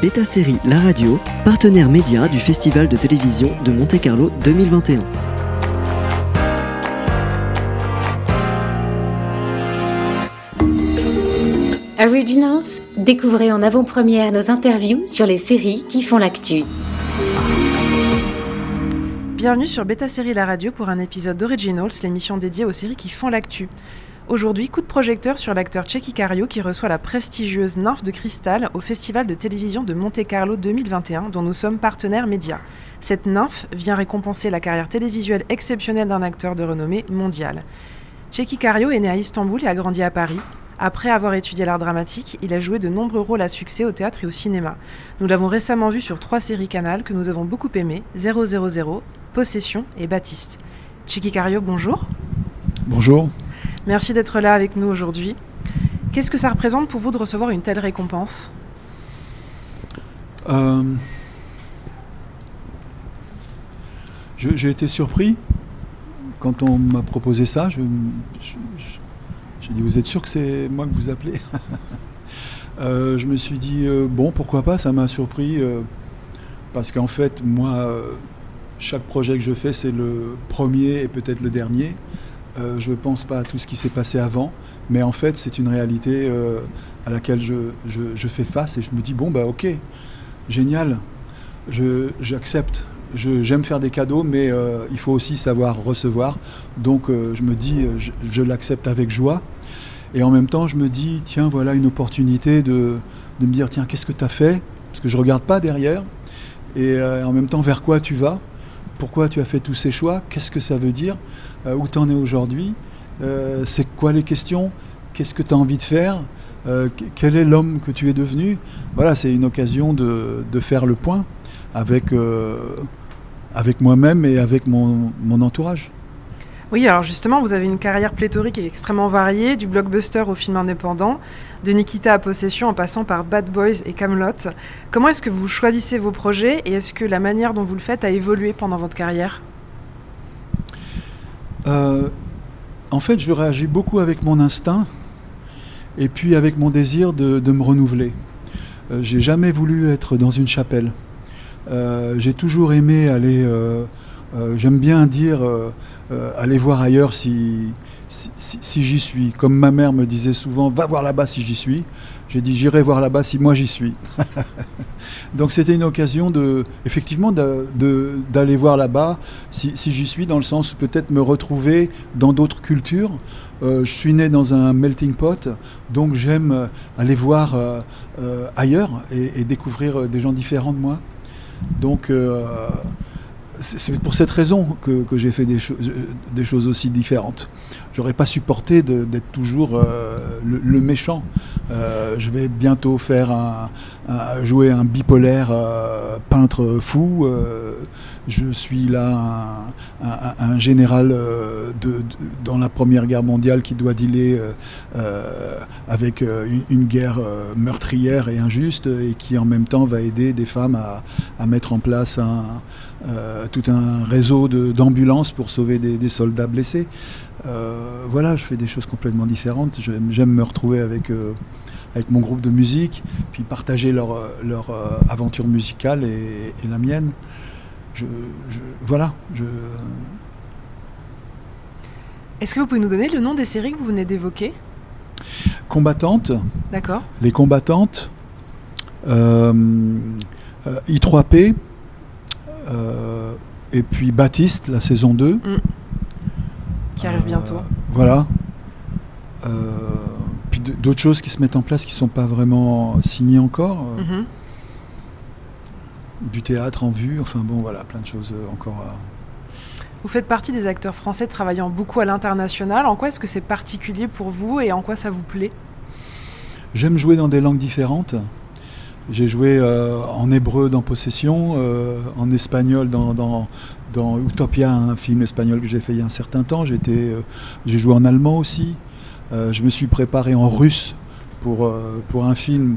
Beta Série La Radio, partenaire média du Festival de télévision de Monte-Carlo 2021. Originals, découvrez en avant-première nos interviews sur les séries qui font l'actu. Bienvenue sur Beta Série La Radio pour un épisode d'Originals, l'émission dédiée aux séries qui font l'actu. Aujourd'hui, coup de projecteur sur l'acteur Checky Cario qui reçoit la prestigieuse Nymphe de Cristal au Festival de télévision de Monte-Carlo 2021 dont nous sommes partenaires médias. Cette nymphe vient récompenser la carrière télévisuelle exceptionnelle d'un acteur de renommée mondiale. Checky Cario est né à Istanbul et a grandi à Paris. Après avoir étudié l'art dramatique, il a joué de nombreux rôles à succès au théâtre et au cinéma. Nous l'avons récemment vu sur trois séries canales que nous avons beaucoup aimées 000, Possession et Baptiste. Checky Cario, bonjour. Bonjour. Merci d'être là avec nous aujourd'hui. Qu'est-ce que ça représente pour vous de recevoir une telle récompense? Euh, J'ai été surpris quand on m'a proposé ça. J'ai dit, vous êtes sûr que c'est moi que vous appelez? Euh, Je me suis dit, euh, bon, pourquoi pas, ça m'a surpris. Parce qu'en fait, moi, chaque projet que je fais, c'est le premier et peut-être le dernier. Je ne pense pas à tout ce qui s'est passé avant, mais en fait, c'est une réalité à laquelle je, fais face et je me dis, bon, bah ok, génial, j'accepte. J'aime faire des cadeaux, mais il faut aussi savoir recevoir. Donc je me dis, je l'accepte avec joie. Et en même temps, je me dis, tiens, voilà une opportunité de, me dire, tiens, qu'est-ce que tu as fait? Parce que je ne regarde pas derrière. Et euh, en même temps, vers quoi tu vas? Pourquoi tu as fait tous ces choix Qu'est-ce que ça veut dire euh, Où tu en es aujourd'hui euh, C'est quoi les questions Qu'est-ce que tu as envie de faire Quel est l'homme que tu es devenu Voilà, c'est une occasion de, faire le point avec moi-même et avec mon entourage. Oui, alors justement, vous avez une carrière pléthorique et extrêmement variée, du blockbuster au film indépendant, de Nikita à Possession en passant par Bad Boys et Camelot. Comment est-ce que vous choisissez vos projets et est-ce que la manière dont vous le faites a évolué pendant votre carrière? Euh, En fait, je réagis beaucoup avec mon instinct et puis avec mon désir de, me renouveler. Euh, j'ai jamais voulu être dans une chapelle. Euh, j'ai toujours aimé aller. J'aime bien dire euh, aller voir ailleurs si, si, j'y suis. Comme ma mère me disait souvent, va voir là-bas si j'y suis. J'ai dit, j'irai voir là-bas si moi j'y suis. Donc c'était une occasion de, effectivement, d'aller voir là-bas si, j'y suis, dans le sens peut-être me retrouver dans d'autres cultures. Euh, je suis né dans un melting pot, donc j'aime aller voir euh, ailleurs et, et, découvrir des gens différents de moi. Donc c'est pour cette raison que, j'ai fait des, des, choses aussi différentes. J'aurais pas supporté d'être toujours euh, le, méchant. Euh, je vais bientôt faire un, jouer un bipolaire euh, peintre fou. Je suis là un, général de, dans la Première Guerre mondiale qui doit dealer avec une, guerre meurtrière et injuste et qui en même temps va aider des femmes à, mettre en place euh, tout un réseau d'ambulances pour sauver des, soldats blessés. Euh, voilà, je fais des choses complètement différentes. J'aime me retrouver avec, euh, mon groupe de musique, puis partager leur aventure musicale et, la mienne. Je, voilà. Je... Est-ce que vous pouvez nous donner le nom des séries que vous venez d'évoquer? Combattantes. D'accord. Les combattantes. I3P. Euh, et puis Baptiste, la saison 2. Mm. Qui arrive bientôt. Euh, voilà. Euh, puis d'autres choses qui se mettent en place qui ne sont pas vraiment signées encore. Mm-hmm. Du théâtre en vue, enfin bon, voilà, plein de choses encore Vous faites partie des acteurs français travaillant beaucoup à l'international. En quoi est-ce que c'est particulier pour vous et en quoi ça vous plaît? J'aime jouer dans des langues différentes. J'ai joué euh, en hébreu dans Possession, euh, en espagnol dans, dans, dans, Utopia, un film espagnol que j'ai fait il y a un certain temps. Euh, j'ai joué en allemand aussi. je me suis préparé en russe pour, pour un film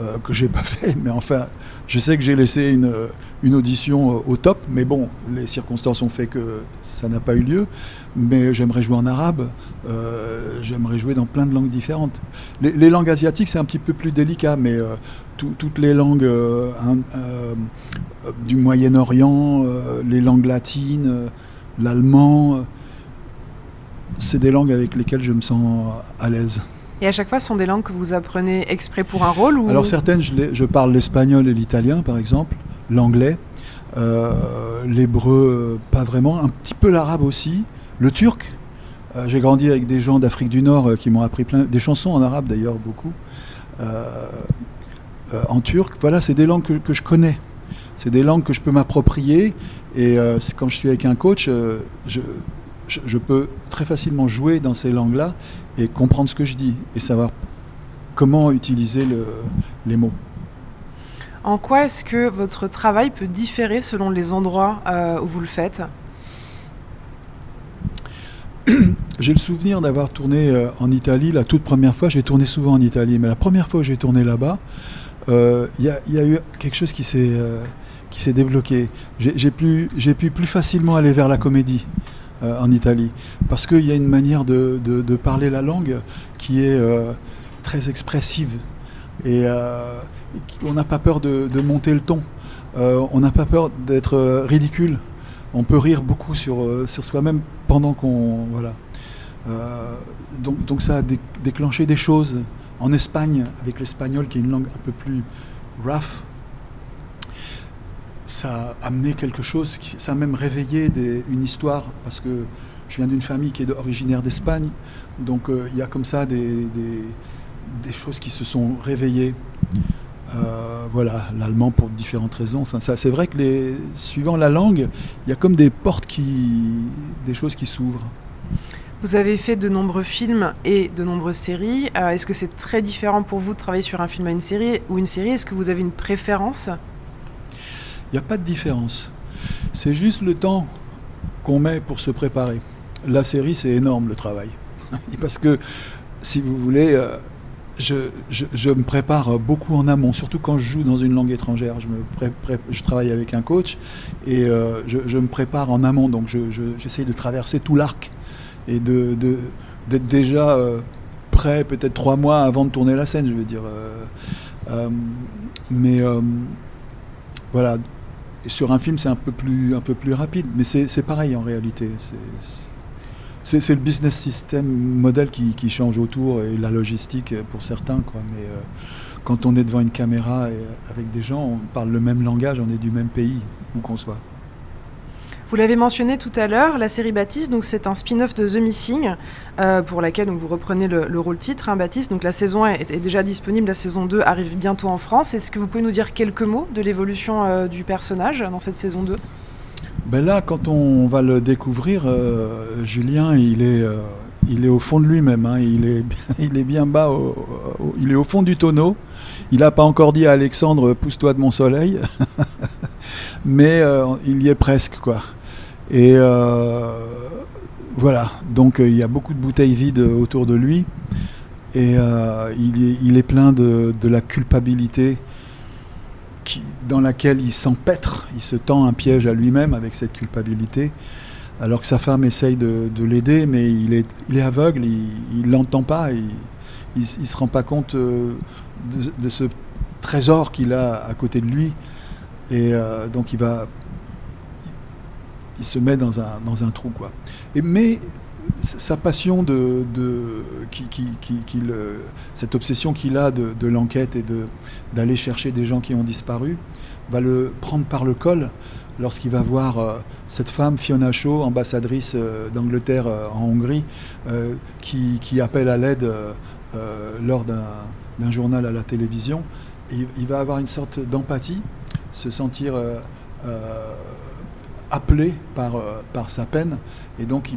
euh, que j'ai pas fait, mais enfin, je sais que j'ai laissé une, une audition euh, au top, mais bon, les circonstances ont fait que ça n'a pas eu lieu. Mais j'aimerais jouer en arabe, euh, j'aimerais jouer dans plein de langues différentes. Les, langues asiatiques, c'est un petit peu plus délicat, mais euh, tout- toutes les langues euh, euh, du Moyen-Orient, euh, les langues latines, euh, l'allemand, euh, c'est des langues avec lesquelles je me sens à l'aise. Et à chaque fois, ce sont des langues que vous apprenez exprès pour un rôle ou... Alors certaines, je, parle l'espagnol et l'italien, par exemple, l'anglais, euh, l'hébreu, pas vraiment, un petit peu l'arabe aussi, le turc. Euh, J'ai grandi avec des gens d'Afrique du Nord euh, qui m'ont appris plein, des chansons en arabe d'ailleurs, beaucoup, en turc. Voilà, c'est des langues que, je connais. C'est des langues que je peux m'approprier. Et quand je suis avec un coach, je, je- je peux très facilement jouer dans ces langues-là et comprendre ce que je dis et savoir comment utiliser le- les mots. En quoi est-ce que votre travail peut différer selon les endroits euh, où vous le faites? J'ai le souvenir d'avoir tourné euh, en Italie la toute première fois. J'ai tourné souvent en Italie, mais la première fois que j'ai tourné là-bas, euh, il y, a- il y a eu quelque chose qui s'est qui s'est débloqué. J'ai pu, plus facilement aller vers la comédie en Italie parce qu'il y a une manière de, de- parler la langue qui est euh, très expressive et euh, on n'a pas peur de, de monter le ton. Euh, on n'a pas peur d'être euh, ridicule. On peut rire beaucoup sur, euh, sur soi-même pendant qu'on voilà. Euh, donc, donc ça a dé- déclenché des choses. En Espagne, avec l'espagnol qui est une langue un peu plus rough, ça a amené quelque chose, ça a même réveillé une histoire, parce que je viens d'une famille qui est originaire d'Espagne, donc euh, il y a comme ça des, choses qui se sont réveillées. Euh, voilà, l'allemand pour différentes raisons. Enfin, c'est vrai que suivant la langue, il y a comme des portes qui, des choses qui s'ouvrent. Vous avez fait de nombreux films et de nombreuses séries. Euh, est-ce que c'est très différent pour vous de travailler sur un film à une série ou une série? Est-ce que vous avez une préférence? Il n'y a pas de différence. C'est juste le temps qu'on met pour se préparer. La série, c'est énorme le travail. Parce que, si vous voulez, euh, je, me prépare beaucoup en amont, surtout quand je joue dans une langue étrangère. Je, travaille avec un coach et euh, je, me prépare en amont. Donc, je- je- j'essaye de traverser tout l'arc et d'être déjà euh, prêt peut-être trois mois avant de tourner la scène, je veux dire. Mais voilà, sur un film, c'est un peu plus, un peu plus rapide, mais c'est pareil en réalité. C'est- le business system modèle qui, change autour et la logistique pour certains. Quoi. Mais euh, quand on est devant une caméra et avec des gens, on parle le même langage, on est du même pays, où qu'on soit. Vous l'avez mentionné tout à l'heure, la série Baptiste, donc c'est un spin-off de The Missing, euh, pour laquelle donc, vous reprenez le, le rôle titre, hein, Baptiste. Donc la saison 1 est, est déjà disponible, la saison 2 arrive bientôt en France. Est-ce que vous pouvez nous dire quelques mots de l'évolution euh, du personnage dans cette saison 2 Ben là, quand on va le découvrir, euh, Julien, il est, il est au fond de lui-même. hein. Il, est, il est bien bas, il est au fond du tonneau. Il n'a pas encore dit à Alexandre, pousse-toi de mon soleil. Mais il y est presque, quoi. Et euh, voilà, donc euh, il y a beaucoup de bouteilles vides autour de lui. Et euh, il, est, plein de, de la culpabilité dans laquelle il s'empêtre, il se tend un piège à lui-même avec cette culpabilité, alors que sa femme essaye de, de l'aider, mais il est, il est aveugle, il ne l'entend pas, il ne se rend pas compte euh, de, ce trésor qu'il a à côté de lui. Et euh, donc il va... Il se met dans un, dans un trou, quoi. Mais sa passion de, de qui, qui, qui, cette obsession qu'il a de, l'enquête et d'aller chercher des gens qui ont disparu va le prendre par le col lorsqu'il va voir euh, cette femme Fiona Shaw, ambassadrice euh, d'Angleterre euh, en Hongrie, euh, qui, qui appelle à l'aide lors d'un journal à la télévision. Il- va avoir une sorte d'empathie, se sentir appelé par, euh, par sa peine, et donc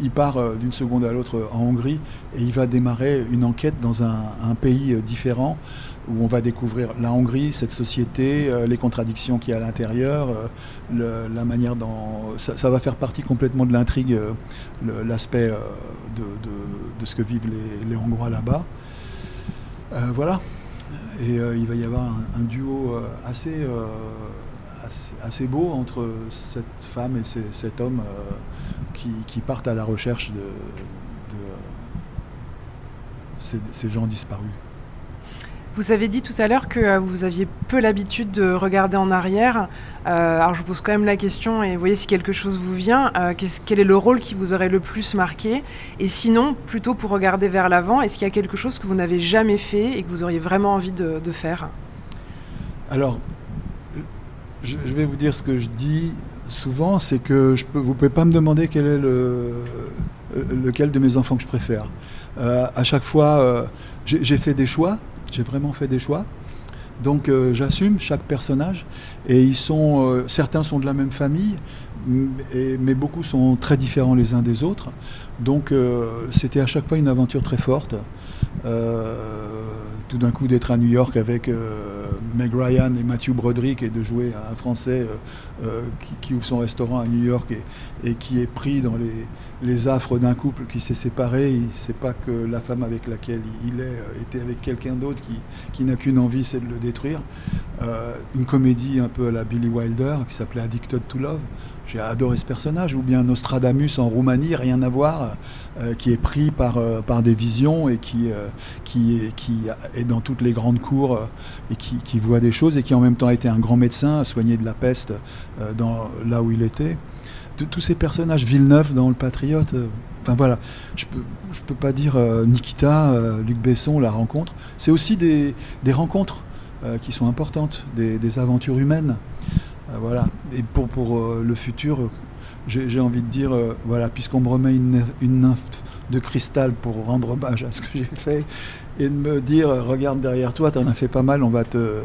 il, part euh, d'une seconde à l'autre en Hongrie et il va démarrer une enquête dans un, pays euh, différent où on va découvrir la Hongrie, cette société, euh, les contradictions qu'il y a à l'intérieur, euh, la manière dont ça, va faire partie complètement de l'intrigue, euh, l'aspect euh, de, ce que vivent les, Hongrois là-bas. Euh, voilà. Et il va y avoir un, duo assez, assez, beau entre cette femme et cet homme qui, partent à la recherche de, ces gens disparus. Vous avez dit tout à l'heure que euh, vous aviez peu l'habitude de regarder en arrière. Euh, alors je vous pose quand même la question et voyez si quelque chose vous vient. Euh, quel est le rôle qui vous aurait le plus marqué? Et sinon, plutôt pour regarder vers l'avant, est-ce qu'il y a quelque chose que vous n'avez jamais fait et que vous auriez vraiment envie de, faire? Alors, je, vais vous dire ce que je dis souvent, c'est que je peux, vous ne pouvez pas me demander quel est le, lequel de mes enfants que je préfère. à chaque fois, j'ai fait des choix j'ai vraiment fait des choix. Donc euh, j'assume chaque personnage et ils sont euh, certains sont de la même famille mais beaucoup sont très différents les uns des autres. Donc euh, c'était à chaque fois une aventure très forte. tout d'un coup d'être à New York avec Meg Ryan et Matthew Broderick et de jouer un Français qui, ouvre son restaurant à New York et qui est pris dans les, affres d'un couple qui s'est séparé. Il sait pas que la femme avec laquelle il est euh, était avec quelqu'un d'autre qui, qui n'a qu'une envie, c'est de le détruire. Euh, une comédie un peu à la Billy Wilder qui s'appelait Addicted to Love. J'ai adoré ce personnage. Ou bien Nostradamus en Roumanie, rien à voir, euh, qui est pris par, par des visions et qui, qui, est, qui est dans toutes les grandes cours et qui, voit des choses et qui en même temps a été un grand médecin, a soigné de la peste dans, là où il était tous ces personnages, Villeneuve dans Le Patriote, euh, enfin voilà, je peux, je peux pas dire euh, Nikita, euh, Luc Besson, la rencontre. C'est aussi des, rencontres qui sont importantes, des, aventures humaines. Voilà. Et pour, pour le futur, j'ai envie de dire, voilà, puisqu'on me remet une, nymphe de cristal pour rendre hommage à ce que j'ai fait, et de me dire, regarde derrière toi, tu en as fait pas mal, on va te...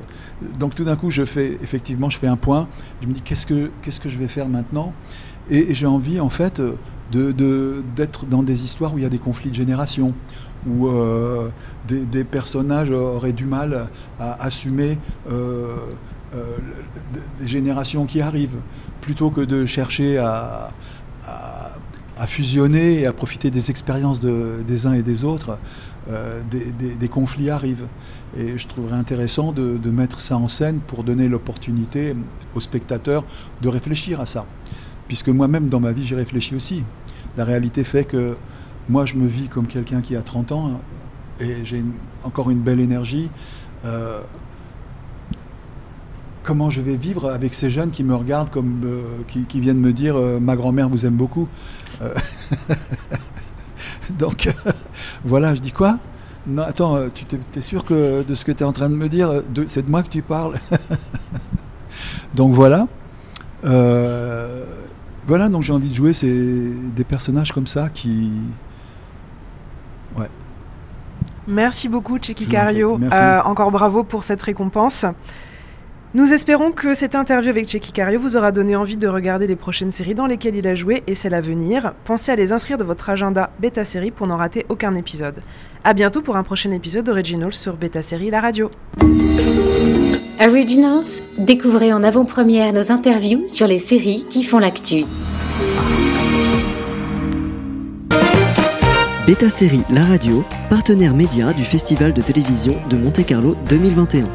Donc tout d'un coup, je fais, effectivement, je fais un point, je me dis, qu'est-ce que, que je vais faire maintenant? Et, j'ai envie, en fait, d'être dans des histoires où il y a des conflits de génération, où euh, des, personnages auraient du mal à assumer euh, euh, des générations qui arrivent, plutôt que de chercher à, fusionner et à profiter des expériences des uns et des autres. des, conflits arrivent. Et je trouverais intéressant de, mettre ça en scène pour donner l'opportunité aux spectateurs de réfléchir à ça puisque moi-même dans ma vie j'ai réfléchi aussi. La réalité fait que moi je me vis comme quelqu'un qui a 30 ans et j'ai encore une belle énergie. Euh, comment je vais vivre avec ces jeunes qui me regardent comme euh, qui, viennent me dire euh, ma grand-mère vous aime beaucoup. Donc voilà, je dis quoi? Non, attends, tu es, sûr que de ce que tu es en train de me dire, c'est de moi que tu parles? Donc voilà. Voilà, donc j'ai envie de jouer des personnages comme ça qui. Ouais. Merci beaucoup, Checky Cario. Euh, encore bravo pour cette récompense. Nous espérons que cette interview avec Checky Cario vous aura donné envie de regarder les prochaines séries dans lesquelles il a joué et celles à venir. Pensez à les inscrire de votre agenda Beta Série pour n'en rater aucun épisode. A bientôt pour un prochain épisode d'Originals sur Beta Série La Radio. Originals, découvrez en avant-première nos interviews sur les séries qui font l'actu. Beta Série La Radio, partenaire média du Festival de télévision de Monte-Carlo 2021.